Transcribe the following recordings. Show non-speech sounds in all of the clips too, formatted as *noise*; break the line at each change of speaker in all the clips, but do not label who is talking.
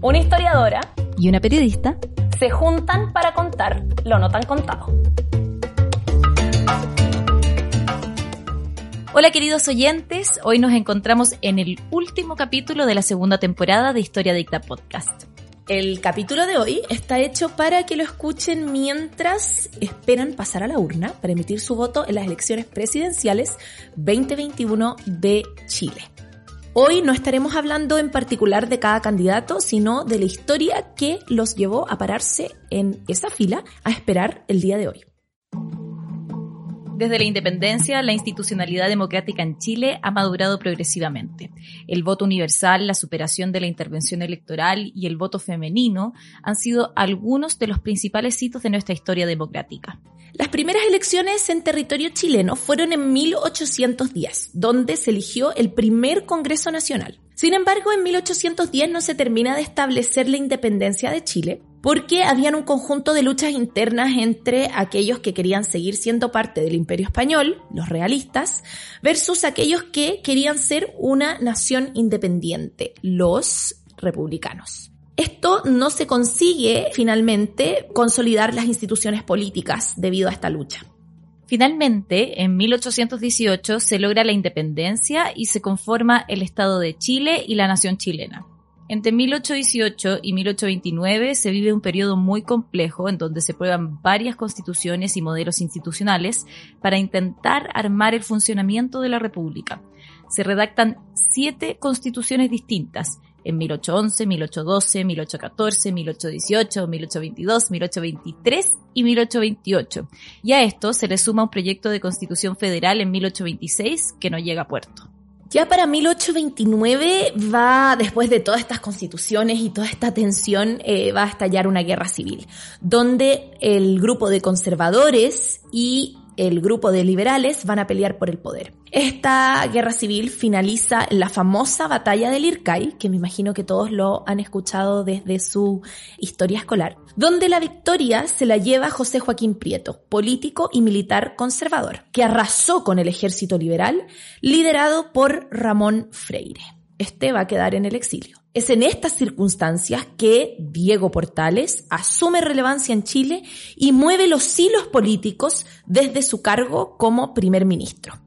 Una historiadora
y una periodista
se juntan para contar lo no tan contado.
Hola queridos oyentes, hoy nos encontramos en el último capítulo de la segunda temporada de Historia Dicta Podcast.
El capítulo de hoy está hecho para que lo escuchen mientras esperan pasar a la urna para emitir su voto en las elecciones presidenciales 2021 de Chile. Hoy no estaremos hablando en particular de cada candidato, sino de la historia que los llevó a pararse en esa fila a esperar el día de hoy.
Desde la independencia, la institucionalidad democrática en Chile ha madurado progresivamente. El voto universal, la superación de la intervención electoral y el voto femenino han sido algunos de los principales hitos de nuestra historia democrática.
Las primeras elecciones en territorio chileno fueron en 1810, donde se eligió el primer Congreso Nacional. Sin embargo, en 1810 no se termina de establecer la independencia de Chile, porque habían un conjunto de luchas internas entre aquellos que querían seguir siendo parte del imperio español, los realistas, versus aquellos que querían ser una nación independiente, los republicanos. Esto no se consigue finalmente consolidar las instituciones políticas debido a esta lucha.
Finalmente, en 1818 se logra la independencia y se conforma el Estado de Chile y la nación chilena. Entre 1818 y 1829 se vive un periodo muy complejo en donde se prueban varias constituciones y modelos institucionales para intentar armar el funcionamiento de la República. Se redactan siete constituciones distintas en 1811, 1812, 1814, 1818, 1822, 1823 y 1828. Y a esto se le suma un proyecto de constitución federal en 1826 que no llega a puerto.
Ya para 1829 va, después de todas estas constituciones y toda esta tensión, eh, va a estallar una guerra civil, donde el grupo de conservadores y el grupo de liberales van a pelear por el poder. Esta guerra civil finaliza en la famosa batalla del Ircay, que me imagino que todos lo han escuchado desde su historia escolar, donde la victoria se la lleva José Joaquín Prieto, político y militar conservador, que arrasó con el ejército liberal liderado por Ramón Freire. Este va a quedar en el exilio. Es en estas circunstancias que Diego Portales asume relevancia en Chile y mueve los hilos políticos desde su cargo como primer ministro.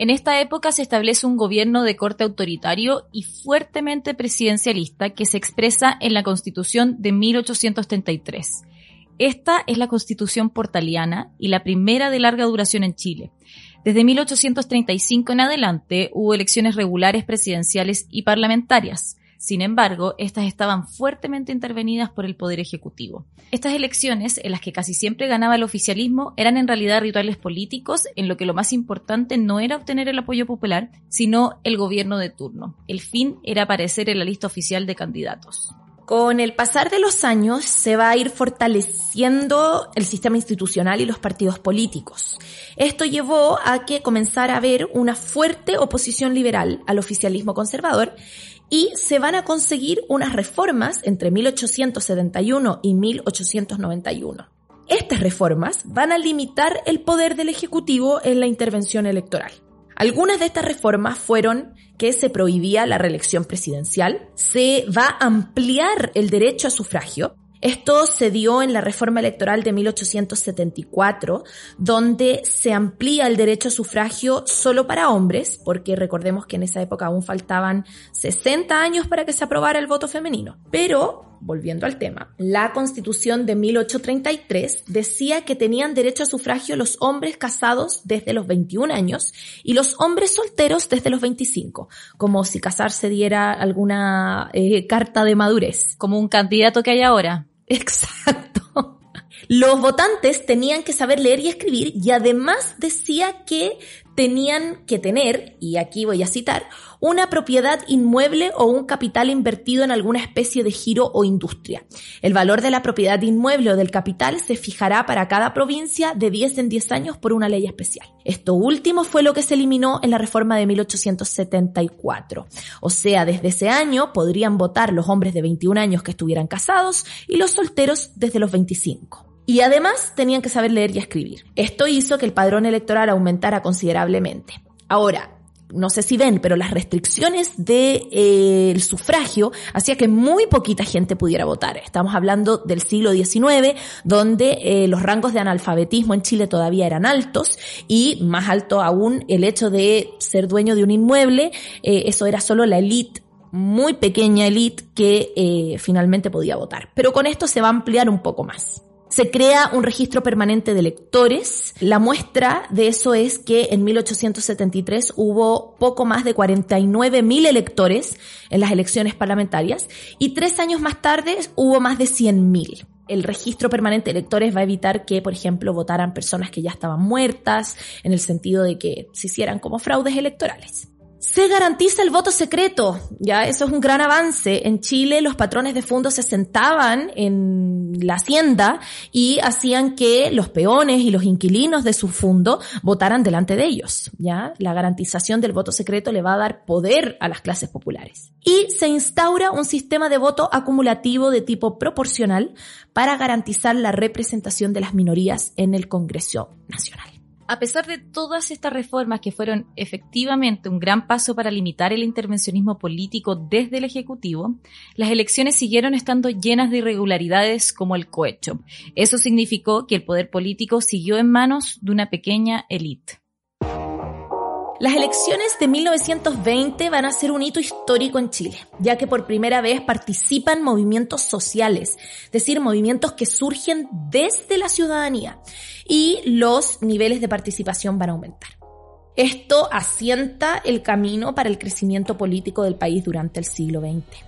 En esta época se establece un gobierno de corte autoritario y fuertemente presidencialista que se expresa en la Constitución de 1833. Esta es la Constitución portaliana y la primera de larga duración en Chile. Desde 1835 en adelante hubo elecciones regulares presidenciales y parlamentarias. Sin embargo, estas estaban fuertemente intervenidas por el Poder Ejecutivo. Estas elecciones, en las que casi siempre ganaba el oficialismo, eran en realidad rituales políticos en lo que lo más importante no era obtener el apoyo popular, sino el gobierno de turno. El fin era aparecer en la lista oficial de candidatos.
Con el pasar de los años se va a ir fortaleciendo el sistema institucional y los partidos políticos. Esto llevó a que comenzara a haber una fuerte oposición liberal al oficialismo conservador y se van a conseguir unas reformas entre 1871 y 1891. Estas reformas van a limitar el poder del Ejecutivo en la intervención electoral. Algunas de estas reformas fueron que se prohibía la reelección presidencial, se va a ampliar el derecho a sufragio, esto se dio en la reforma electoral de 1874, donde se amplía el derecho a sufragio solo para hombres, porque recordemos que en esa época aún faltaban 60 años para que se aprobara el voto femenino. Pero, volviendo al tema, la constitución de 1833 decía que tenían derecho a sufragio los hombres casados desde los 21 años y los hombres solteros desde los 25, como si casarse diera alguna eh, carta de madurez.
Como un candidato que hay ahora. *laughs*
Exacto. Los votantes tenían que saber leer y escribir y además decía que tenían que tener, y aquí voy a citar, una propiedad inmueble o un capital invertido en alguna especie de giro o industria. El valor de la propiedad inmueble o del capital se fijará para cada provincia de 10 en 10 años por una ley especial. Esto último fue lo que se eliminó en la reforma de 1874. O sea, desde ese año podrían votar los hombres de 21 años que estuvieran casados y los solteros desde los 25. Y además tenían que saber leer y escribir. Esto hizo que el padrón electoral aumentara considerablemente. Ahora, no sé si ven, pero las restricciones del de, eh, sufragio hacía que muy poquita gente pudiera votar. Estamos hablando del siglo XIX, donde eh, los rangos de analfabetismo en Chile todavía eran altos y más alto aún el hecho de ser dueño de un inmueble, eh, eso era solo la élite muy pequeña élite que finalmente podía votar. Pero con esto se va a ampliar un poco más. Se crea un registro permanente de electores. La muestra de eso es que en 1873 hubo poco más de 49.000 electores en las elecciones parlamentarias y tres años más tarde hubo más de 100.000 el registro permanente de electores va a evitar que, por ejemplo, votaran personas que ya estaban muertas, en el sentido de que se hicieran como fraudes electorales. Se garantiza el voto secreto, ya eso es un gran avance. En Chile los patrones de fondos se sentaban en la hacienda y hacían que los peones y los inquilinos de su fondo votaran delante de ellos, ya. La garantización del voto secreto le va a dar poder a las clases populares. Y se instaura un sistema de voto acumulativo de tipo proporcional para garantizar la representación de las minorías en el Congreso Nacional.
A pesar de todas estas reformas que fueron efectivamente un gran paso para limitar el intervencionismo político desde el Ejecutivo, las elecciones siguieron estando llenas de irregularidades como el cohecho. Eso significó que el poder político siguió en manos de una pequeña élite.
Las elecciones de 1920 van a ser un hito histórico en Chile, ya que por primera vez participan movimientos sociales, es decir, movimientos que surgen desde la ciudadanía y los niveles de participación van a aumentar. Esto asienta el camino para el crecimiento político del país durante el siglo XX.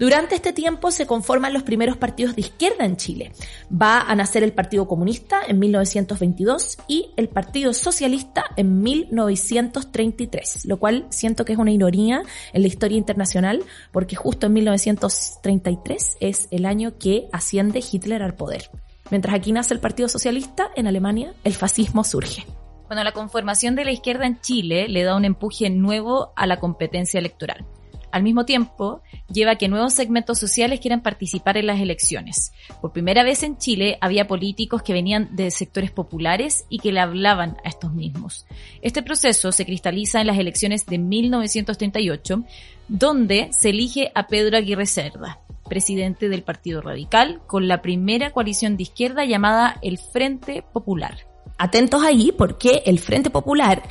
Durante este tiempo se conforman los primeros partidos de izquierda en Chile. Va a nacer el Partido Comunista en 1922 y el Partido Socialista en 1933, lo cual siento que es una ironía en la historia internacional porque justo en 1933 es el año que asciende Hitler al poder. Mientras aquí nace el Partido Socialista, en Alemania el fascismo surge.
Bueno, la conformación de la izquierda en Chile le da un empuje nuevo a la competencia electoral. Al mismo tiempo, lleva que nuevos segmentos sociales quieran participar en las elecciones. Por primera vez en Chile había políticos que venían de sectores populares y que le hablaban a estos mismos. Este proceso se cristaliza en las elecciones de 1938, donde se elige a Pedro Aguirre Cerda, presidente del Partido Radical, con la primera coalición de izquierda llamada el Frente Popular
atentos ahí porque el Frente Popular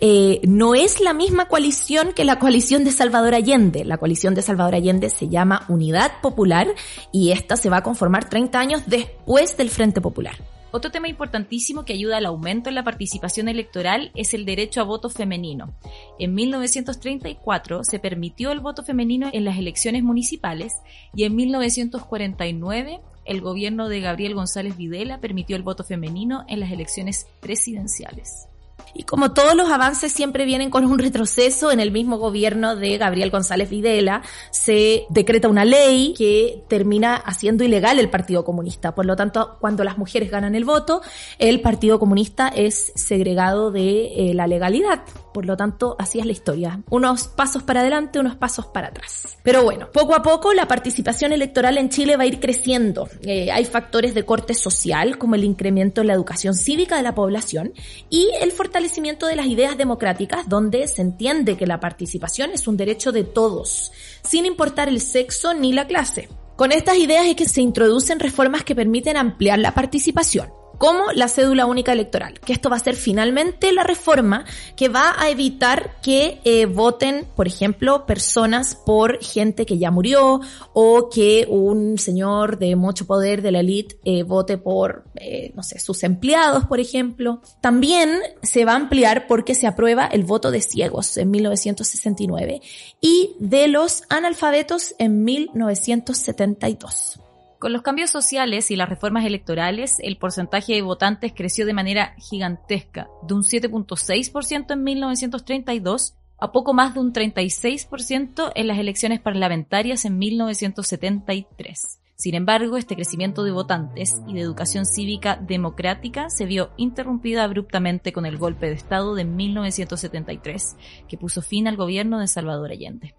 eh, no es la misma coalición que la coalición de Salvador Allende. La coalición de Salvador Allende se llama Unidad Popular y esta se va a conformar 30 años después del Frente Popular.
Otro tema importantísimo que ayuda al aumento en la participación electoral es el derecho a voto femenino. En 1934 se permitió el voto femenino en las elecciones municipales y en 1949 el gobierno de Gabriel González Videla permitió el voto femenino en las elecciones presidenciales.
Y como todos los avances siempre vienen con un retroceso, en el mismo gobierno de Gabriel González Videla se decreta una ley que termina haciendo ilegal el Partido Comunista. Por lo tanto, cuando las mujeres ganan el voto, el Partido Comunista es segregado de eh, la legalidad. Por lo tanto, así es la historia. Unos pasos para adelante, unos pasos para atrás. Pero bueno, poco a poco la participación electoral en Chile va a ir creciendo. Eh, hay factores de corte social, como el incremento en la educación cívica de la población y el fortalecimiento de las ideas democráticas, donde se entiende que la participación es un derecho de todos, sin importar el sexo ni la clase. Con estas ideas es que se introducen reformas que permiten ampliar la participación como la cédula única electoral, que esto va a ser finalmente la reforma que va a evitar que eh, voten, por ejemplo, personas por gente que ya murió o que un señor de mucho poder de la élite eh, vote por, eh, no sé, sus empleados, por ejemplo. También se va a ampliar porque se aprueba el voto de ciegos en 1969 y de los analfabetos en 1972.
Con los cambios sociales y las reformas electorales, el porcentaje de votantes creció de manera gigantesca, de un 7.6% en 1932 a poco más de un 36% en las elecciones parlamentarias en 1973. Sin embargo, este crecimiento de votantes y de educación cívica democrática se vio interrumpida abruptamente con el golpe de Estado de 1973, que puso fin al gobierno de Salvador Allende.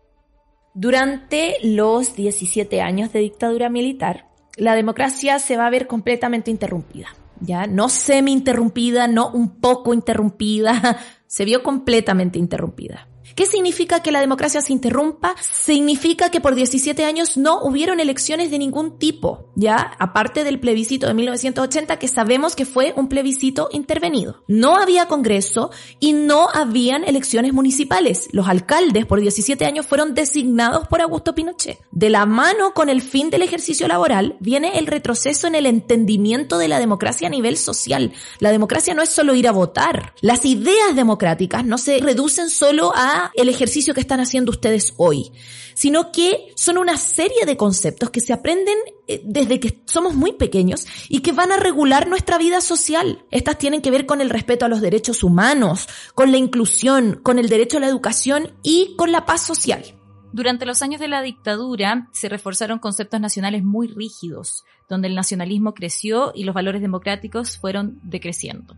Durante los 17 años de dictadura militar, la democracia se va a ver completamente interrumpida. Ya, no semi interrumpida, no un poco interrumpida, *laughs* se vio completamente interrumpida. ¿Qué significa que la democracia se interrumpa? Significa que por 17 años no hubieron elecciones de ningún tipo, ya, aparte del plebiscito de 1980 que sabemos que fue un plebiscito intervenido. No había congreso y no habían elecciones municipales. Los alcaldes por 17 años fueron designados por Augusto Pinochet. De la mano con el fin del ejercicio laboral viene el retroceso en el entendimiento de la democracia a nivel social. La democracia no es solo ir a votar. Las ideas democráticas no se reducen solo a el ejercicio que están haciendo ustedes hoy, sino que son una serie de conceptos que se aprenden eh, desde que somos muy pequeños y que van a regular nuestra vida social. Estas tienen que ver con el respeto a los derechos humanos, con la inclusión, con el derecho a la educación y con la paz social.
Durante los años de la dictadura se reforzaron conceptos nacionales muy rígidos, donde el nacionalismo creció y los valores democráticos fueron decreciendo.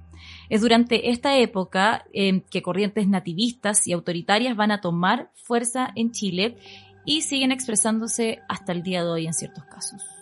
Es durante esta época eh, que corrientes nativistas y autoritarias van a tomar fuerza en Chile y siguen expresándose hasta el día de hoy en ciertos casos.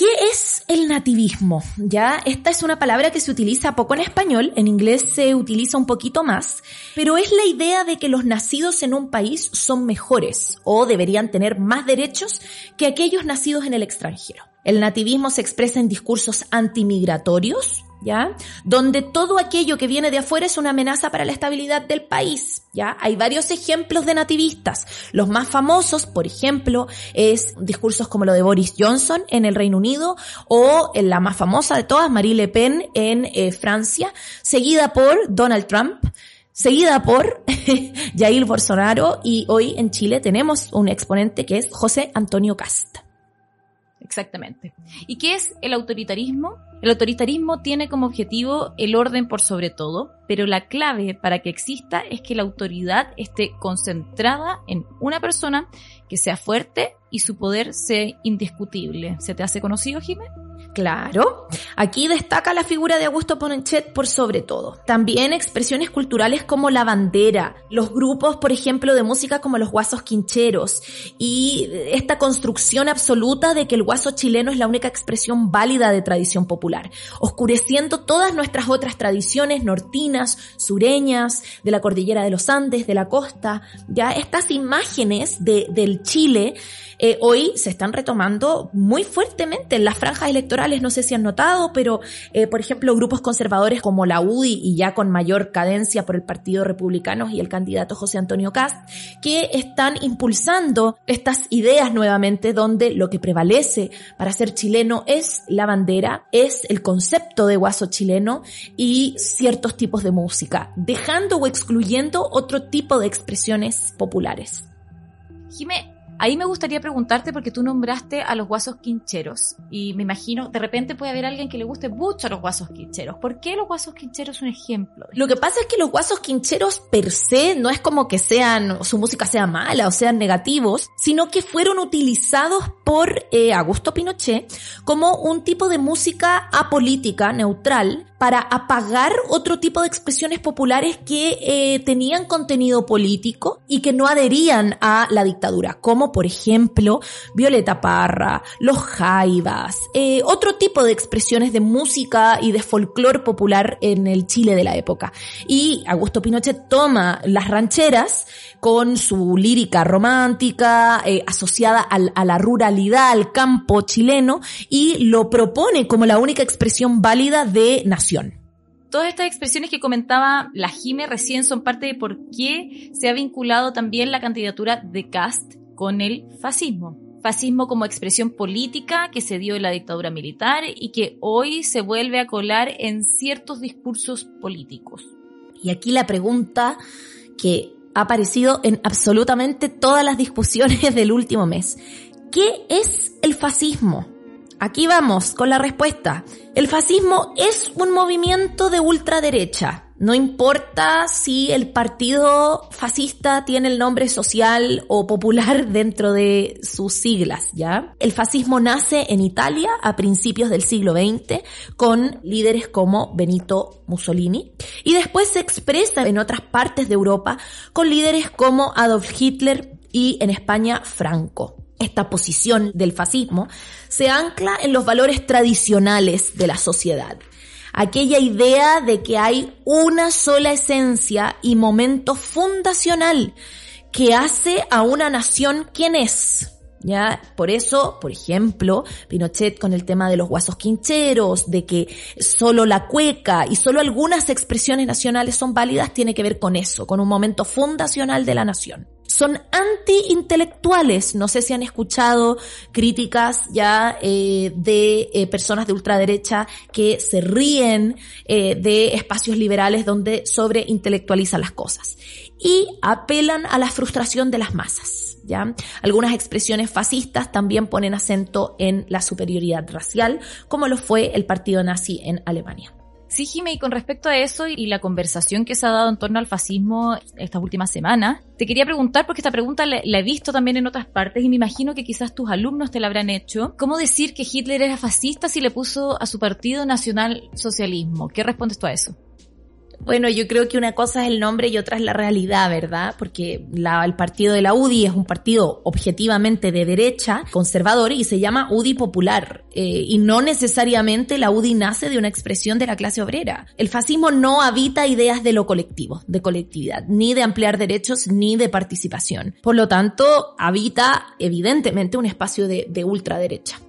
¿Qué es el nativismo? Ya, esta es una palabra que se utiliza poco en español, en inglés se utiliza un poquito más, pero es la idea de que los nacidos en un país son mejores o deberían tener más derechos que aquellos nacidos en el extranjero. El nativismo se expresa en discursos antimigratorios, ¿ya? Donde todo aquello que viene de afuera es una amenaza para la estabilidad del país, ¿ya? Hay varios ejemplos de nativistas. Los más famosos, por ejemplo, es discursos como lo de Boris Johnson en el Reino Unido o la más famosa de todas, Marie Le Pen en eh, Francia, seguida por Donald Trump, seguida por *laughs* Jair Bolsonaro y hoy en Chile tenemos un exponente que es José Antonio Casta.
Exactamente. ¿Y qué es el autoritarismo? El autoritarismo tiene como objetivo el orden por sobre todo, pero la clave para que exista es que la autoridad esté concentrada en una persona que sea fuerte y su poder sea indiscutible. ¿Se te hace conocido, Jiménez?
Claro. Aquí destaca la figura de Augusto Pinochet por sobre todo. También expresiones culturales como la bandera, los grupos, por ejemplo, de música como los guasos quincheros y esta construcción absoluta de que el guaso chileno es la única expresión válida de tradición popular, oscureciendo todas nuestras otras tradiciones nortinas, sureñas, de la cordillera de los Andes, de la costa. Ya estas imágenes de, del Chile eh, hoy se están retomando muy fuertemente en las franjas electorales, no sé si han notado, pero eh, por ejemplo grupos conservadores como la UDI y ya con mayor cadencia por el Partido Republicano y el candidato José Antonio Cast, que están impulsando estas ideas nuevamente donde lo que prevalece para ser chileno es la bandera, es el concepto de guaso chileno y ciertos tipos de música, dejando o excluyendo otro tipo de expresiones populares.
Jimé, Ahí me gustaría preguntarte porque tú nombraste a los guasos quincheros y me imagino, de repente puede haber alguien que le guste mucho a los guasos quincheros. ¿Por qué los guasos quincheros es un ejemplo?
Lo que pasa es que los guasos quincheros per se no es como que sean, su música sea mala o sean negativos, sino que fueron utilizados por eh, Augusto Pinochet como un tipo de música apolítica, neutral, para apagar otro tipo de expresiones populares que eh, tenían contenido político y que no adherían a la dictadura, como por ejemplo Violeta Parra, los Jaivas, eh, otro tipo de expresiones de música y de folclore popular en el Chile de la época. Y Augusto Pinochet toma las rancheras con su lírica romántica eh, asociada al, a la ruralidad, al campo chileno y lo propone como la única expresión válida de nación.
Todas estas expresiones que comentaba la Jime recién son parte de por qué se ha vinculado también la candidatura de Cast con el fascismo. Fascismo como expresión política que se dio en la dictadura militar y que hoy se vuelve a colar en ciertos discursos políticos.
Y aquí la pregunta que ha aparecido en absolutamente todas las discusiones *laughs* del último mes. ¿Qué es el fascismo? Aquí vamos con la respuesta. El fascismo es un movimiento de ultraderecha. No importa si el partido fascista tiene el nombre social o popular *laughs* dentro de sus siglas, ¿ya? El fascismo nace en Italia a principios del siglo XX con líderes como Benito Mussolini y después se expresa en otras partes de Europa con líderes como Adolf Hitler y en España Franco. Esta posición del fascismo, se ancla en los valores tradicionales de la sociedad. Aquella idea de que hay una sola esencia y momento fundacional que hace a una nación quien es. ¿Ya? Por eso, por ejemplo, Pinochet con el tema de los guasos quincheros, de que solo la cueca y solo algunas expresiones nacionales son válidas, tiene que ver con eso, con un momento fundacional de la nación son anti-intelectuales. No sé si han escuchado críticas ya eh, de eh, personas de ultraderecha que se ríen eh, de espacios liberales donde sobreintelectualizan las cosas. Y apelan a la frustración de las masas. ¿ya? Algunas expresiones fascistas también ponen acento en la superioridad racial, como lo fue el partido nazi en Alemania.
Sí, Jimé, y con respecto a eso y la conversación que se ha dado en torno al fascismo estas últimas semanas, te quería preguntar, porque esta pregunta la, he visto también en otras partes y me imagino que quizás tus alumnos te la habrán hecho. ¿Cómo decir que Hitler era fascista si le puso a su partido nacional socialismo? ¿Qué respondes tú a eso?
Bueno, yo creo que una cosa es el nombre y otra es la realidad, ¿verdad? Porque el partido de la UDI es un partido objetivamente de derecha, conservador, y se llama UDI Popular. Eh, y no necesariamente la UDI nace de una expresión de la clase obrera. El fascismo no habita ideas de lo colectivo, de colectividad, ni de ampliar derechos, ni de participación. Por lo tanto, habita evidentemente un espacio de, de ultraderecha.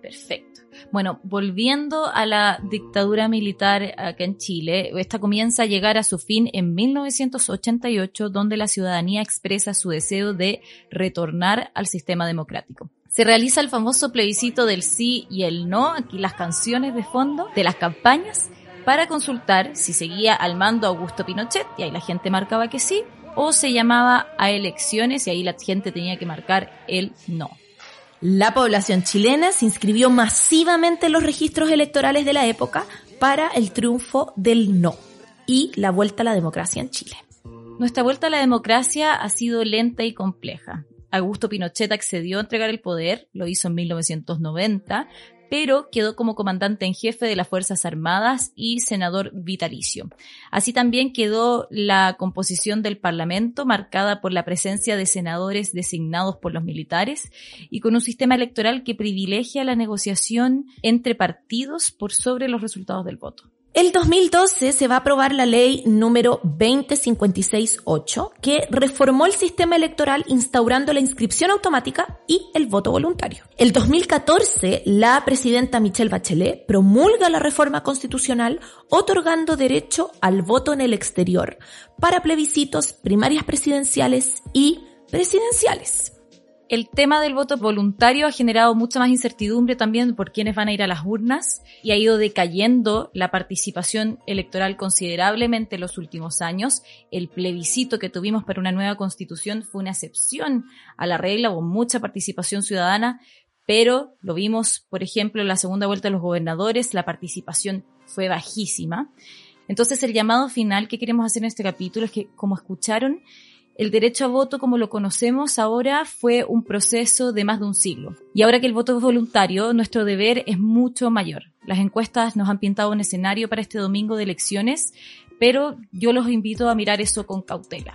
Perfecto. Bueno, volviendo a la dictadura militar acá en Chile, esta comienza a llegar a su fin en 1988, donde la ciudadanía expresa su deseo de retornar al sistema democrático. Se realiza el famoso plebiscito del sí y el no, aquí las canciones de fondo de las campañas, para consultar si seguía al mando Augusto Pinochet, y ahí la gente marcaba que sí, o se llamaba a elecciones y ahí la gente tenía que marcar el no.
La población chilena se inscribió masivamente en los registros electorales de la época para el triunfo del no y la vuelta a la democracia en Chile.
Nuestra vuelta a la democracia ha sido lenta y compleja. Augusto Pinochet accedió a entregar el poder, lo hizo en 1990, pero quedó como comandante en jefe de las Fuerzas Armadas y senador vitalicio. Así también quedó la composición del Parlamento marcada por la presencia de senadores designados por los militares y con un sistema electoral que privilegia la negociación entre partidos por sobre los resultados del voto.
El 2012 se va a aprobar la ley número 20568 que reformó el sistema electoral instaurando la inscripción automática y el voto voluntario. El 2014 la presidenta Michelle Bachelet promulga la reforma constitucional otorgando derecho al voto en el exterior para plebiscitos primarias presidenciales y presidenciales
el tema del voto voluntario ha generado mucha más incertidumbre también por quienes van a ir a las urnas y ha ido decayendo la participación electoral considerablemente en los últimos años. El plebiscito que tuvimos para una nueva constitución fue una excepción a la regla, hubo mucha participación ciudadana, pero lo vimos, por ejemplo, en la segunda vuelta de los gobernadores, la participación fue bajísima. Entonces el llamado final que queremos hacer en este capítulo es que, como escucharon, el derecho a voto como lo conocemos ahora fue un proceso de más de un siglo. Y ahora que el voto es voluntario, nuestro deber es mucho mayor. Las encuestas nos han pintado un escenario para este domingo de elecciones, pero yo los invito a mirar eso con cautela.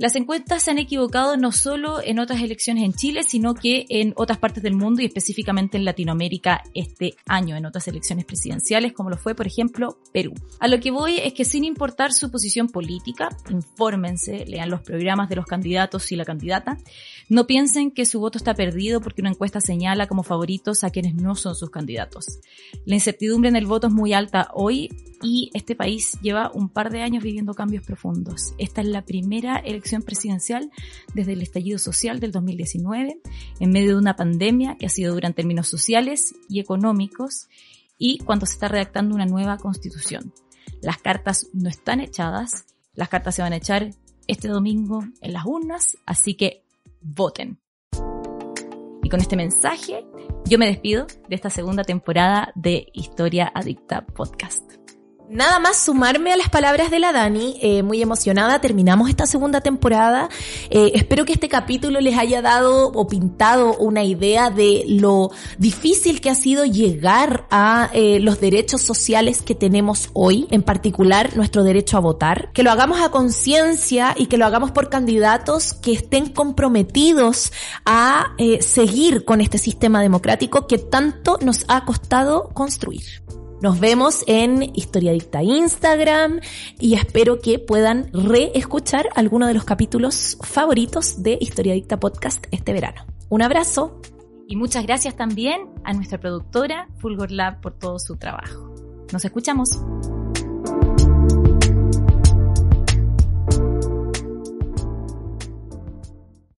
Las encuestas se han equivocado no solo en otras elecciones en Chile, sino que en otras partes del mundo y específicamente en Latinoamérica este año, en otras elecciones presidenciales, como lo fue, por ejemplo, Perú. A lo que voy es que sin importar su posición política, infórmense, lean los programas de los candidatos y la candidata, no piensen que su voto está perdido porque una encuesta señala como favoritos a quienes no son sus candidatos. La incertidumbre en el voto es muy alta hoy y este país lleva un par de años viviendo cambios profundos. Esta es la primera elección presidencial desde el estallido social del 2019, en medio de una pandemia que ha sido dura en términos sociales y económicos y cuando se está redactando una nueva constitución. Las cartas no están echadas, las cartas se van a echar este domingo en las urnas, así que voten. Y con este mensaje, yo me despido de esta segunda temporada de Historia Adicta Podcast.
Nada más sumarme a las palabras de la Dani, eh, muy emocionada, terminamos esta segunda temporada. Eh, espero que este capítulo les haya dado o pintado una idea de lo difícil que ha sido llegar a eh, los derechos sociales que tenemos hoy, en particular nuestro derecho a votar. Que lo hagamos a conciencia y que lo hagamos por candidatos que estén comprometidos a seguir con este sistema democrático que tanto nos ha costado construir. Nos vemos en Historia Dicta Instagram y espero que puedan reescuchar alguno de los capítulos favoritos de Historia Dicta Podcast este verano. Un abrazo.
Y muchas gracias también a nuestra productora Fulgor Lab por todo su trabajo. Nos escuchamos.